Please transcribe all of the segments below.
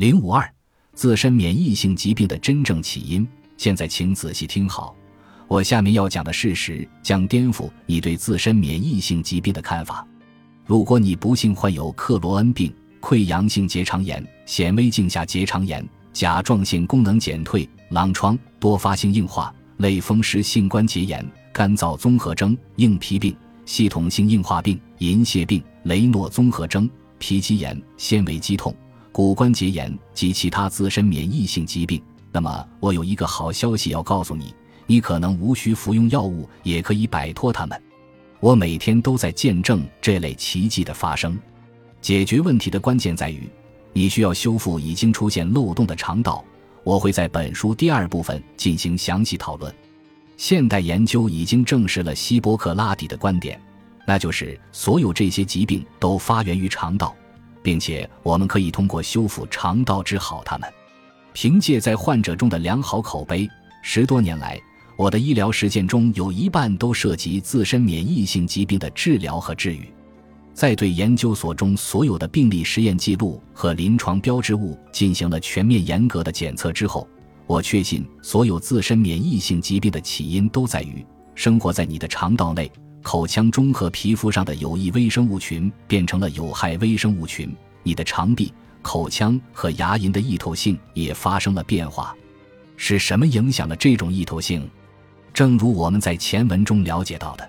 零五二，自身免疫性疾病的真正起因。现在请仔细听好，我下面要讲的事实将颠覆你对自身免疫性疾病的看法。如果你不幸患有克罗恩病、溃疡性结肠炎、显微镜下结肠炎、甲状腺功能减退、狼疮、多发性硬化、类风湿性关节炎、干燥综合征、硬皮病、系统性硬化病、银屑病、雷诺综合征、皮肌炎、纤维肌痛。骨关节炎及其他自身免疫性疾病，那么我有一个好消息要告诉你：你可能无需服用药物，也可以摆脱它们。我每天都在见证这类奇迹的发生。解决问题的关键在于，你需要修复已经出现漏洞的肠道。我会在本书第二部分进行详细讨论。现代研究已经证实了希波克拉底的观点，那就是所有这些疾病都发源于肠道。并且我们可以通过修复肠道治好它们。凭借在患者中的良好口碑，十多年来，我的医疗实践中有一半都涉及自身免疫性疾病的治疗和治愈。在对研究所中所有的病例实验记录和临床标志物进行了全面严格的检测之后，我确信所有自身免疫性疾病的起因都在于生活在你的肠道内。口腔中和皮肤上的有益微生物群变成了有害微生物群，你的肠壁、口腔和牙龈的易透性也发生了变化。是什么影响了这种易透性？正如我们在前文中了解到的，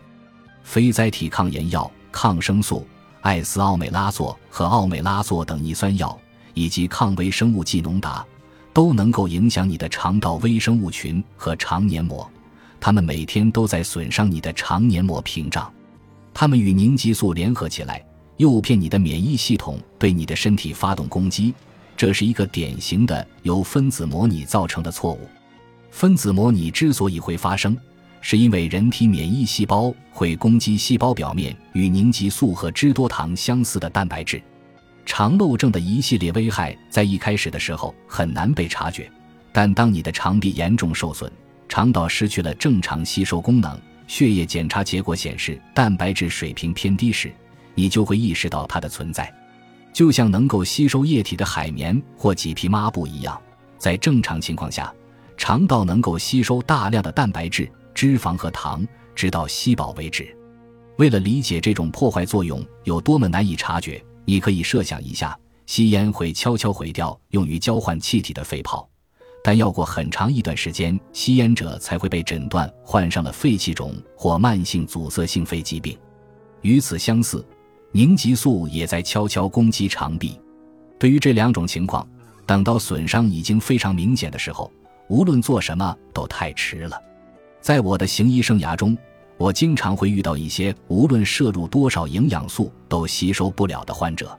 非甾体抗炎药、抗生素、艾司奥美拉唑和奥美拉唑等抑酸药，以及抗微生物剂农达，都能够影响你的肠道微生物群和肠黏膜。它们每天都在损伤你的肠黏膜屏障，它们与凝集素联合起来，诱骗你的免疫系统对你的身体发动攻击。这是一个典型的由分子模拟造成的错误。分子模拟之所以会发生，是因为人体免疫细胞会攻击细胞表面与凝集素和脂多糖相似的蛋白质。肠漏症的一系列危害在一开始的时候很难被察觉，但当你的肠壁严重受损。肠道失去了正常吸收功能，血液检查结果显示蛋白质水平偏低时，你就会意识到它的存在。就像能够吸收液体的海绵或几皮抹布一样，在正常情况下，肠道能够吸收大量的蛋白质、脂肪和糖，直到吸饱为止。为了理解这种破坏作用有多么难以察觉，你可以设想一下：吸烟会悄悄毁掉用于交换气体的肺泡。但要过很长一段时间，吸烟者才会被诊断患上了肺气肿或慢性阻塞性肺疾病。与此相似，凝集素也在悄悄攻击肠壁。对于这两种情况，等到损伤已经非常明显的时候，无论做什么都太迟了。在我的行医生涯中，我经常会遇到一些无论摄入多少营养素都吸收不了的患者。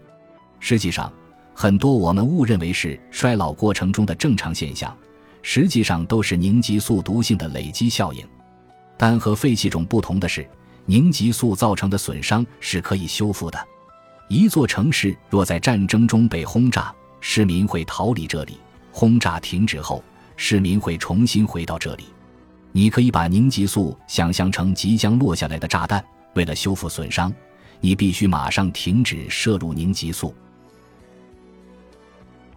实际上，很多我们误认为是衰老过程中的正常现象，实际上都是凝集素毒性的累积效应。但和肺气肿不同的是，凝集素造成的损伤是可以修复的。一座城市若在战争中被轰炸，市民会逃离这里；轰炸停止后，市民会重新回到这里。你可以把凝集素想象成即将落下来的炸弹。为了修复损伤，你必须马上停止摄入凝集素。